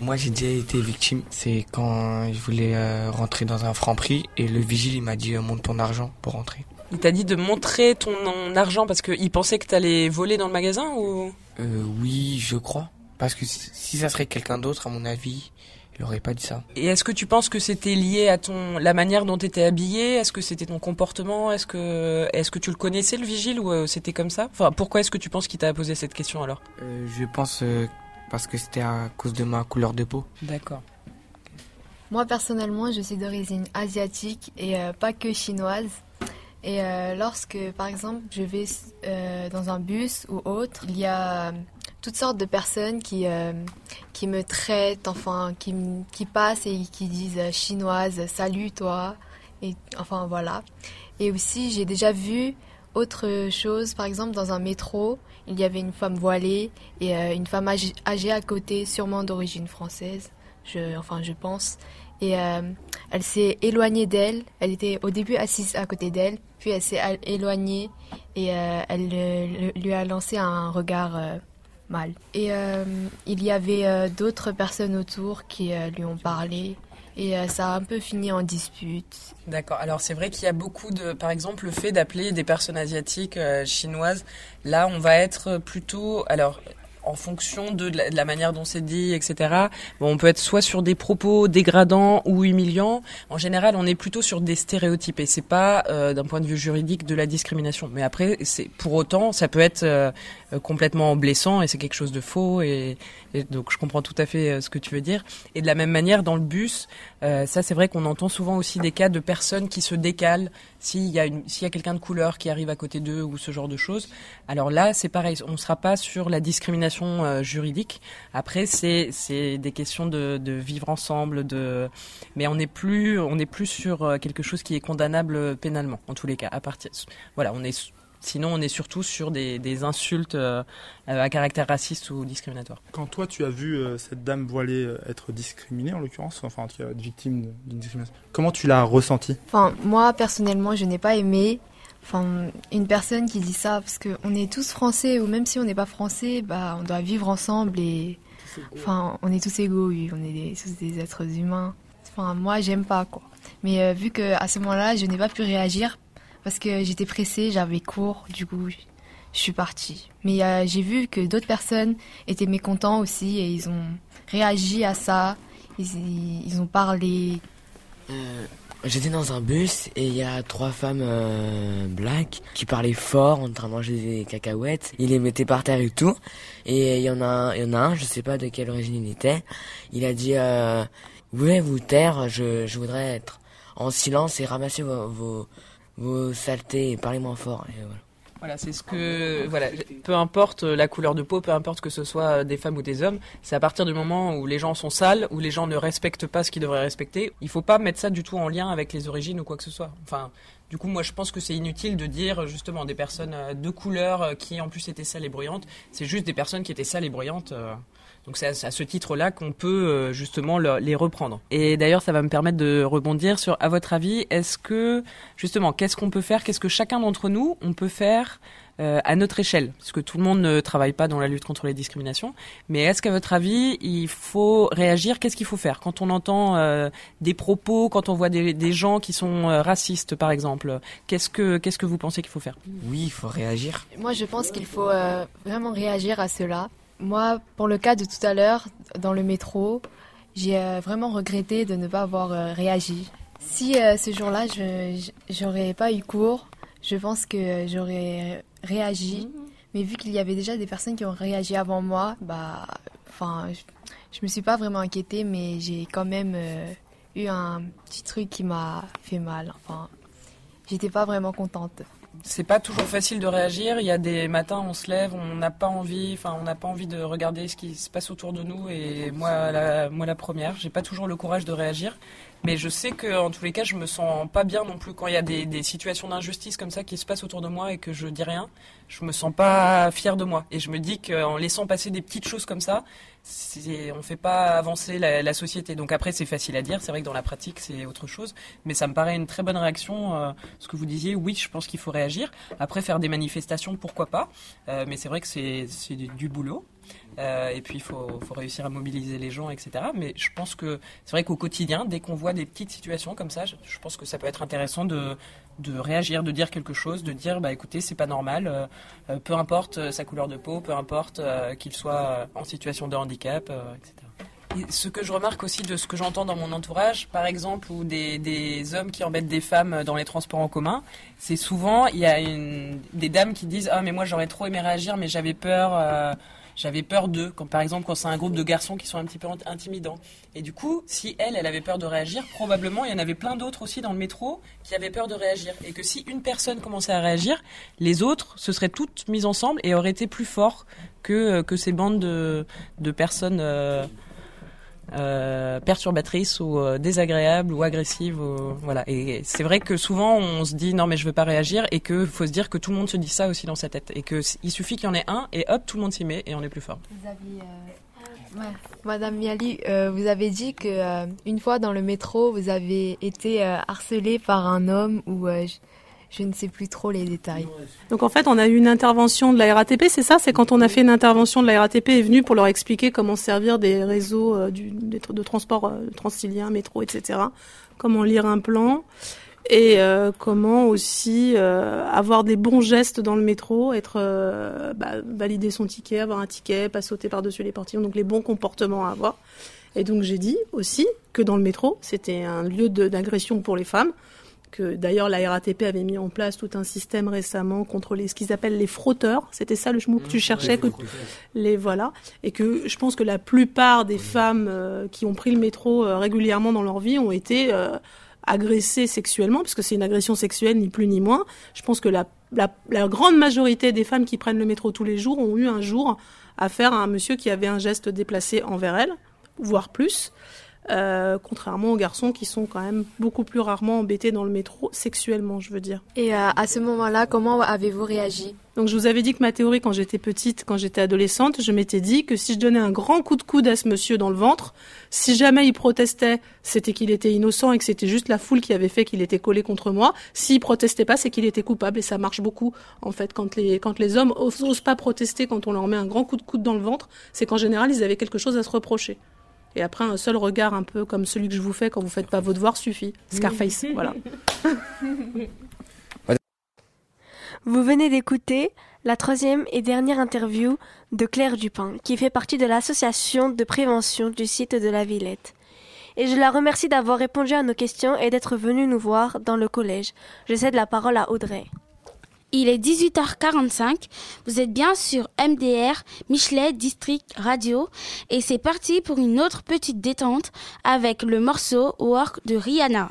Moi, j'ai déjà été victime. C'est quand je voulais euh, rentrer dans un franc prix et le vigile, il m'a dit euh, monte ton argent pour rentrer. Il t'a dit de montrer ton argent parce qu'il pensait que t'allais voler dans le magasin ou? Euh, oui, je crois. Parce que si, ça serait quelqu'un d'autre, à mon avis, il aurait pas dit ça. Et est-ce que tu penses que c'était lié à ton la manière dont tu étais habillé? Est-ce que c'était ton comportement? Est-ce que est-ce que tu le connaissais le vigile ou euh, c'était comme ça? Enfin, pourquoi est-ce que tu penses qu'il t'a posé cette question alors? Euh, je pense euh, parce que c'était à cause de ma couleur de peau. D'accord. Moi personnellement, je suis d'origine asiatique et euh, pas que chinoise. Et euh, lorsque, par exemple, je vais euh, dans un bus ou autre, il y a toutes sortes de personnes qui, euh, qui me traitent, enfin, qui, qui passent et qui disent euh, chinoise, salut toi. Et enfin voilà. Et aussi, j'ai déjà vu autre chose, par exemple, dans un métro, il y avait une femme voilée et euh, une femme âgée, à côté, sûrement d'origine française, je, enfin je pense. Et elle s'est éloignée d'elle. Elle était au début assise à côté d'elle, puis elle s'est éloignée et elle le- lui a lancé un regard mal. Et euh, il y avait euh, d'autres personnes autour qui euh, lui ont parlé et euh, ça a un peu fini en dispute. D'accord. Alors c'est vrai qu'il y a beaucoup de, par exemple, le fait d'appeler des personnes asiatiques euh, chinoises. Là, on va être plutôt, alors en fonction de la, manière dont c'est dit, etc. Bon, on peut être soit sur des propos dégradants ou humiliants. En général, on est plutôt sur des stéréotypes et c'est pas euh, d'un point de vue juridique de la discrimination. Mais après, c'est pour autant, ça peut être euh, complètement blessant et c'est quelque chose de faux et, et donc je comprends tout à fait euh, ce que tu veux dire. Et de la même manière, dans le bus, euh, ça c'est vrai qu'on entend souvent aussi des cas de personnes qui se décalent s'il y a a quelqu'un de couleur qui arrive à côté d'eux ou ce genre de choses. Alors là, c'est pareil, on ne sera pas sur la discrimination euh, juridique. Après, c'est des questions de, de vivre ensemble, de mais on n'est plus plus sur euh, quelque chose qui est condamnable pénalement en tous les cas. À partir voilà, on est Sinon, on est surtout sur des, des insultes euh, à caractère raciste ou discriminatoire. Quand toi, tu as vu euh, cette dame voilée euh, être discriminée, en l'occurrence, enfin, en tout cas, être victime d'une discrimination, comment tu l'as ressenti Enfin, moi personnellement, je n'ai pas aimé. Enfin, une personne qui dit ça, parce qu'on est tous français, ou même si on n'est pas français, bah, on doit vivre ensemble et. Enfin, on est tous égaux, oui, on est des- tous des êtres humains. Enfin, moi, j'aime pas, quoi. Mais euh, vu que à ce moment-là, je n'ai pas pu réagir, parce que j'étais pressée, j'avais cours, du coup, je suis partie. Mais euh, j'ai vu que d'autres personnes étaient mécontents aussi, et ils ont réagi à ça, ils, ont parlé, Euh, J'étais dans un bus et il y a trois femmes euh, qui parlaient fort en train de manger des cacahuètes. Ils les mettaient par terre et tout. Et il y en a, un- je sais pas de quelle origine il était. Il a dit, euh, vous voulez vous taire, je, voudrais être en silence et ramasser vos, vos saletés et parler moins fort. Et voilà. Voilà, c'est ce que voilà, peu importe la couleur de peau, peu importe que ce soit des femmes ou des hommes, c'est à partir du moment où les gens sont sales, où les gens ne respectent pas ce qu'ils devraient respecter, il faut pas mettre ça du tout en lien avec les origines ou quoi que ce soit. Enfin, du coup, moi je pense que c'est inutile de dire justement des personnes euh, de couleur euh, qui en plus étaient sales et bruyantes, c'est juste des personnes qui étaient sales et bruyantes. Donc c'est à, à ce titre-là qu'on peut euh, justement le- les reprendre. Et d'ailleurs, ça va me permettre de rebondir sur, à votre avis, est-ce que justement, qu'est-ce qu'on peut faire, qu'est-ce que chacun d'entre nous on peut faire euh, à notre échelle, parce que tout le monde ne travaille pas dans la lutte contre les discriminations. Mais est-ce qu'à votre avis, il faut réagir? Qu'est-ce qu'il faut faire? Quand on entend euh, des propos, quand on voit des, des gens qui sont euh, racistes, par exemple Qu'est-ce que qu'est-ce que vous pensez qu'il faut faire? Oui, il faut réagir. Moi, je pense qu'il faut euh, vraiment réagir à cela. Moi, pour le cas de tout à l'heure, dans le métro, j'ai euh, vraiment regretté de ne pas avoir euh, réagi. Si euh, ce jour-là, je j'aurais pas eu cours, je pense que j'aurais réagi. Mais vu qu'il y avait déjà des personnes qui ont réagi avant moi, bah, enfin, je, je me suis pas vraiment inquiétée, mais j'ai quand même euh, eu un petit truc qui m'a fait mal. Enfin, j'étais pas vraiment contente. C'est pas toujours facile de réagir. Il y a des matins, on se lève, on n'a pas envie, enfin, on n'a pas envie de regarder ce qui se passe autour de nous. Et moi, la, moi, la première, j'ai pas toujours le courage de réagir. Mais je sais que, en tous les cas, je me sens pas bien non plus quand il y a des, des situations d'injustice comme ça qui se passent autour de moi et que je dis rien. Je me sens pas fier de moi. Et je me dis qu'en laissant passer des petites choses comme ça, on fait pas avancer la, la société. Donc après, c'est facile à dire. C'est vrai que dans la pratique, c'est autre chose. Mais ça me paraît une très bonne réaction. euh, ce que vous disiez, oui, je pense qu'il faut réagir. Après, faire des manifestations, pourquoi pas. Euh, mais c'est vrai que c'est, du boulot. Euh, et puis, il faut, réussir à mobiliser les gens, etc. Mais je pense que c'est vrai qu'au quotidien, dès qu'on voit des petites situations comme ça, je, pense que ça peut être intéressant de, réagir, de dire quelque chose, de dire, bah écoutez, c'est pas normal, euh, euh, peu importe sa couleur de peau, peu importe qu'il soit en situation de handicap, etc. Et ce que je remarque aussi de ce que j'entends dans mon entourage, par exemple, ou des, hommes qui embêtent des femmes dans les transports en commun, c'est souvent, il y a des dames qui disent Ah, mais moi j'aurais trop aimé réagir, mais j'avais peur. Euh, j'avais peur d'eux, quand par exemple quand c'est un groupe de garçons qui sont un petit peu int- intimidants. Et du coup, si elle, elle avait peur de réagir, probablement il y en avait plein d'autres aussi dans le métro qui avaient peur de réagir. Et que si une personne commençait à réagir, les autres se seraient toutes mises ensemble et auraient été plus forts que, que ces bandes de, de personnes euh, euh, perturbatrices ou euh, désagréables ou agressives. ou- voilà. Et c'est vrai que souvent on se dit non mais je veux pas réagir et que faut se dire que tout le monde se dit ça aussi dans sa tête et que il suffit qu'il y en ait un et hop tout le monde s'y met et on est plus fort. Vous euh, ouais. Madame Miali, euh, vous avez dit que euh, une fois dans le métro, vous avez été euh, harcelée par un homme ou euh, je, ne sais plus trop les détails. Donc en fait, on a eu une intervention de la RATP, c'est ça? C'est quand on a fait une intervention de la RATP est venu pour leur expliquer comment servir des réseaux euh, de transport euh, transilien, métro, etc. Comment lire un plan et euh, comment aussi avoir des bons gestes dans le métro, être bah, valider son ticket, avoir un ticket, pas sauter par-dessus les portillons, donc les bons comportements à avoir. Et donc j'ai dit aussi que dans le métro, c'était un lieu d'agression pour les femmes que d'ailleurs la RATP avait mis en place tout un système récemment contre les, ce qu'ils appellent les frotteurs. C'était ça le mot que tu cherchais, que les voilà, et que je pense que la plupart des femmes euh, qui ont pris le métro euh, régulièrement dans leur vie ont été euh, agressées sexuellement, parce que c'est une agression sexuelle ni plus ni moins. Je pense que la, la, la grande majorité des femmes qui prennent le métro tous les jours ont eu un jour affaire à un monsieur qui avait un geste déplacé envers elles, voire plus. Euh, contrairement aux garçons qui sont quand même beaucoup plus rarement embêtés dans le métro sexuellement, je veux dire. Et euh, à ce moment-là, comment avez-vous réagi? Donc je vous avais dit que ma théorie quand j'étais petite, quand j'étais adolescente, je m'étais dit que si je donnais un grand coup de coude à ce monsieur dans le ventre, si jamais il protestait, c'était qu'il était innocent et que c'était juste la foule qui avait fait qu'il était collé contre moi. S'il protestait pas, c'est qu'il était coupable et ça marche beaucoup en fait quand les quand les hommes osent osent pas protester quand on leur met un grand coup de coude dans le ventre, c'est qu'en général ils avaient quelque chose à se reprocher. Et après, un seul regard un peu comme celui que je vous fais quand vous faites pas vos devoirs suffit. Scarface, voilà. Vous venez d'écouter la troisième et dernière interview de Claire Dupin, qui fait partie de l'association de prévention du site de la Villette. Et je la remercie d'avoir répondu à nos questions et d'être venue nous voir dans le collège. Je cède la parole à Audrey. Il est 18h45, vous êtes bien sur MDR, Michelet District Radio, et c'est parti pour une autre petite détente avec le morceau Work de Rihanna.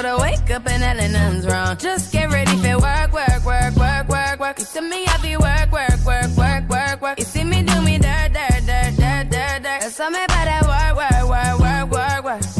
But I wake up and nothing's wrong. Just get ready for work, work, work, work, work, work. You see me happy work, work, work, work, work, work. You see me do me dirt, dirt, dirt, dirt, dirt, dirt. That's how me better work, work, work, work, work, work.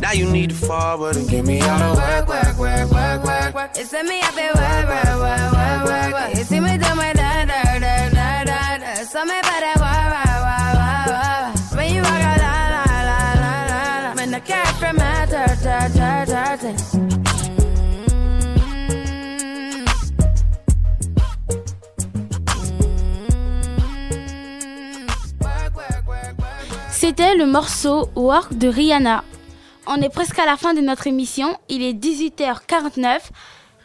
Now you need to forward and get me out of work, work, work, work, work, work. You send me up and work, work, work, work, work, work. You see me do my da da da da da da. So me better work, work, work, work, work. When you walk out, la la la la la la. When the cat from my dirt, dirt, dirt, dirt. C'était le morceau Work de Rihanna. On est presque à la fin de notre émission, il est 18h49.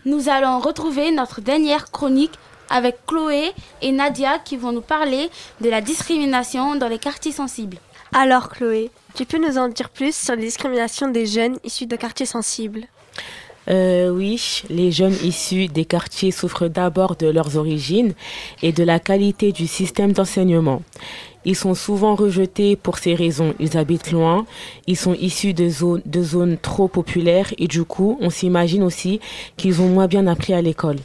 Nous allons retrouver notre dernière chronique avec Chloé et Nadia qui vont nous parler de la discrimination dans les quartiers sensibles. Alors Chloé, tu peux nous en dire plus sur les discriminations des jeunes issus de quartiers sensibles? Euh, oui, les jeunes issus des quartiers souffrent d'abord de leurs origines et de la qualité du système d'enseignement. Ils sont souvent rejetés pour ces raisons. Ils habitent loin, ils sont issus de zones, de zones trop populaires et du coup, on s'imagine aussi qu'ils ont moins bien appris à l'école.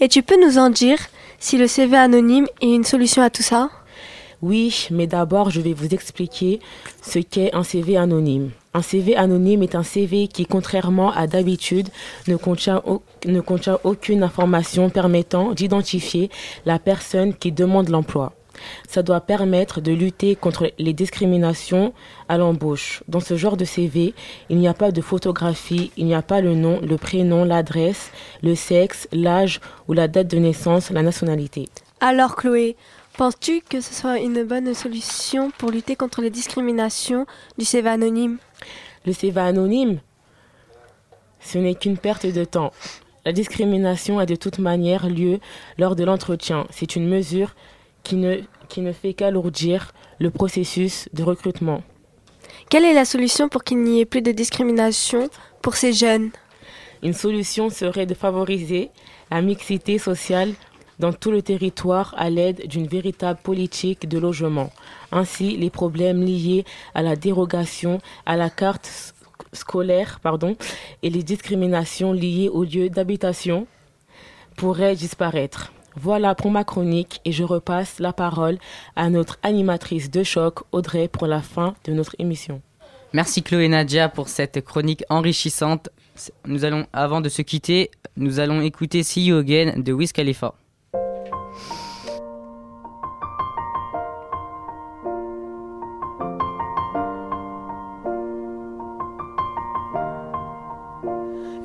Et tu peux nous en dire si le CV anonyme est une solution à tout ça? Oui, mais d'abord, je vais vous expliquer ce qu'est un CV anonyme. Un CV anonyme est un CV qui, contrairement à d'habitude, ne contient, au- ne contient aucune information permettant d'identifier la personne qui demande l'emploi. Ça doit permettre de lutter contre les discriminations à l'embauche. Dans ce genre de CV, il n'y a pas de photographie, il n'y a pas le nom, le prénom, l'adresse, le sexe, l'âge ou la date de naissance, la nationalité. Alors Chloé, penses-tu que ce soit une bonne solution pour lutter contre les discriminations du CV anonyme? Le CV anonyme, ce n'est qu'une perte de temps. La discrimination a de toute manière lieu lors de l'entretien. C'est une mesure qui ne, qui ne fait qu'alourdir le processus de recrutement. Quelle est la solution pour qu'il n'y ait plus de discrimination pour ces jeunes? Une solution serait de favoriser la mixité sociale dans tout le territoire à l'aide d'une véritable politique de logement. Ainsi, les problèmes liés à la dérogation à la carte scolaire pardon, et les discriminations liées au lieu d'habitation pourraient disparaître. Voilà pour ma chronique et je repasse la parole à notre animatrice de choc, Audrey, pour la fin de notre émission. Merci Chloé et Nadia pour cette chronique enrichissante. Nous allons, avant de se quitter, nous allons écouter See You de Wiz.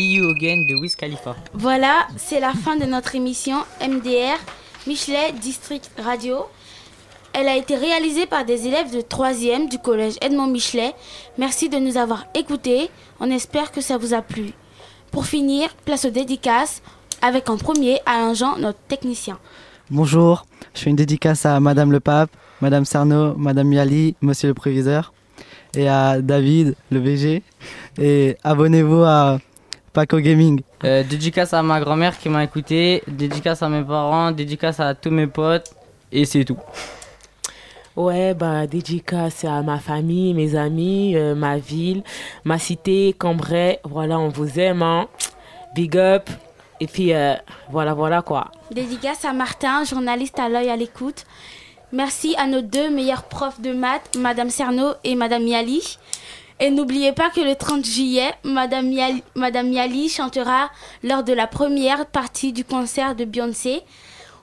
See You Again de Wiz Khalifa. Voilà, c'est la fin de notre émission MDR Michelet District Radio. Elle a été réalisée par des élèves de 3e du collège Edmond Michelet. Merci de nous avoir écoutés. On espère que ça vous a plu. Pour finir, place aux dédicaces avec en premier Alain Jean, notre technicien. Bonjour, je fais une dédicace à Madame le Pape, Madame Cerno, Madame Miali, Monsieur le Préviseur, et à David, le VG. Et abonnez-vous à Paco Gaming. Euh, dédicace à ma grand-mère qui m'a écouté, dédicace à mes parents, dédicace à tous mes potes, et c'est tout. Ouais, bah, dédicace à ma famille, mes amis, euh, ma ville, ma cité, Cambrai. Voilà, on vous aime, hein. Big up. Et puis, euh, voilà, voilà quoi. Dédicace à Martin, journaliste à l'œil à l'écoute. Merci à nos deux meilleurs profs de maths, Madame Cerno et Madame Miali. Et n'oubliez pas que le 30 juillet, Madame Miali chantera lors de la première partie du concert de Beyoncé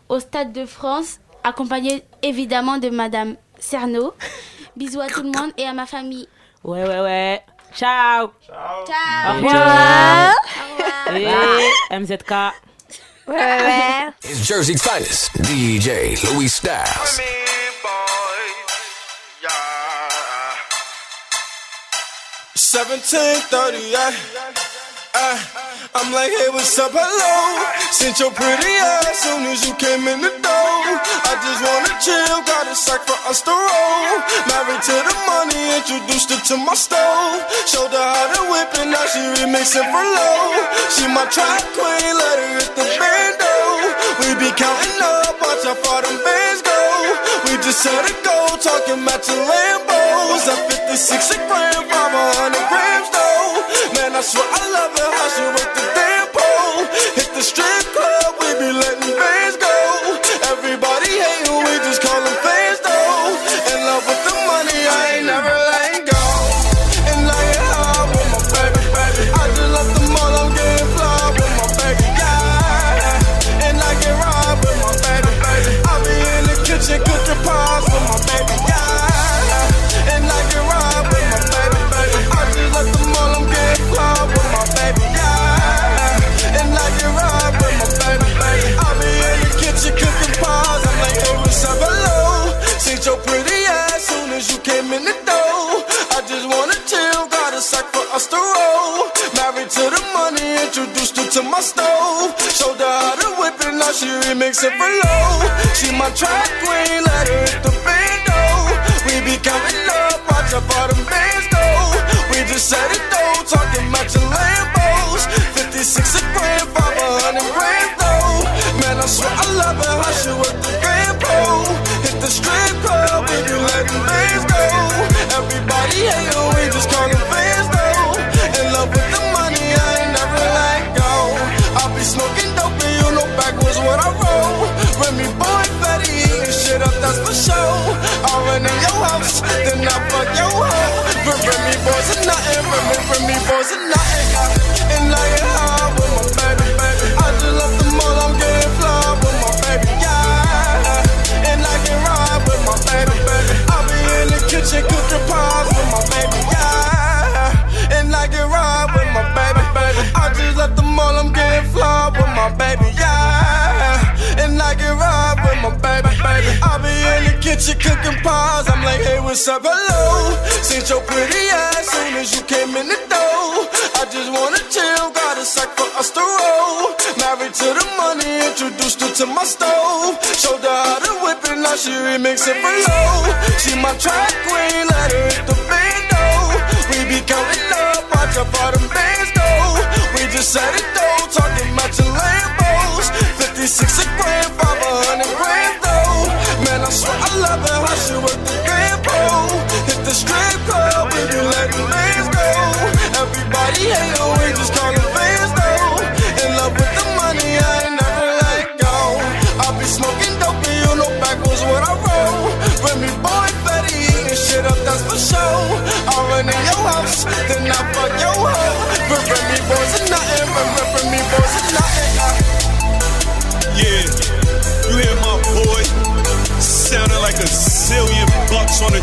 au Stade de France, accompagnée évidemment de Madame Cerno. Bisous à tout le monde et à ma famille. Ouais, ouais, ouais. Ciao. Ciao. Au revoir. Et MZK. Ouais, ouais. It's Jersey's finest, DJ Louis Styles. 1730, I, I, I'm like, hey, what's up, hello? Sent your pretty ass soon as you came in the door. I just wanna chill, got a sack for us to roll. Married to the money, introduced her to my stove. Showed her how to whip and now she remixing for low. She my track queen, let her hit the bando. We be counting up, watch how far them bands go. We just set a goal, talking matching Lambos. At 56 a gram, 500 grams though. Man, I swear I love it how she work the damn pole. Hit the strip club, we be letting bands to the her my stove. Showed her how to whip it, now she remixing for low. She my track queen, let her hit the bando. We be counting up, watch all them bands go. We just set it though, talking Are nothing, Remy, Remy boys are nothing. uh, And like it hard with my baby, baby. I just left the mall, I'm getting fly with my baby, yeah. And I can ride with my baby, baby. I'll be in the kitchen cooking pies with my baby, yeah. And I can ride with my baby, baby. I just left the mall, I'm getting fly with my baby, yeah. And I can ride with my baby, baby. I'll be in the kitchen cooking pies. Like, hey, what's up, hello? Since your pretty ass soon as you came in the door. I just wanna chill, got a sack for us to roll. Married to the money, introduced her to my stove. Showed her how to whip it, now she remixing for low. She my track queen, let her hit the bando. We be counting up, watch up all them bands go. We just set it though, talking matching Lambos. 56 a grand, 500 grand though. Man, I swear I love her, how she work the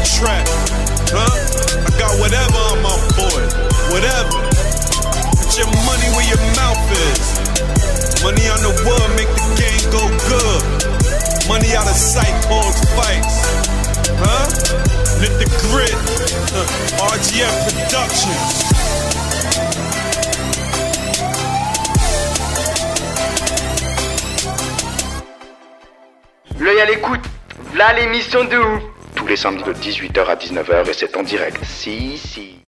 track, huh? I got whatever on my boy, whatever. Put your money where your mouth is. Money on the wood make the game go good. Money out of sight cause fights, huh? Lit the grid, uh, RGF Productions. L'œil à l'écoute, là l'émission de ouf. Tous les samedis de 18h à 19h et c'est en direct. Si, si.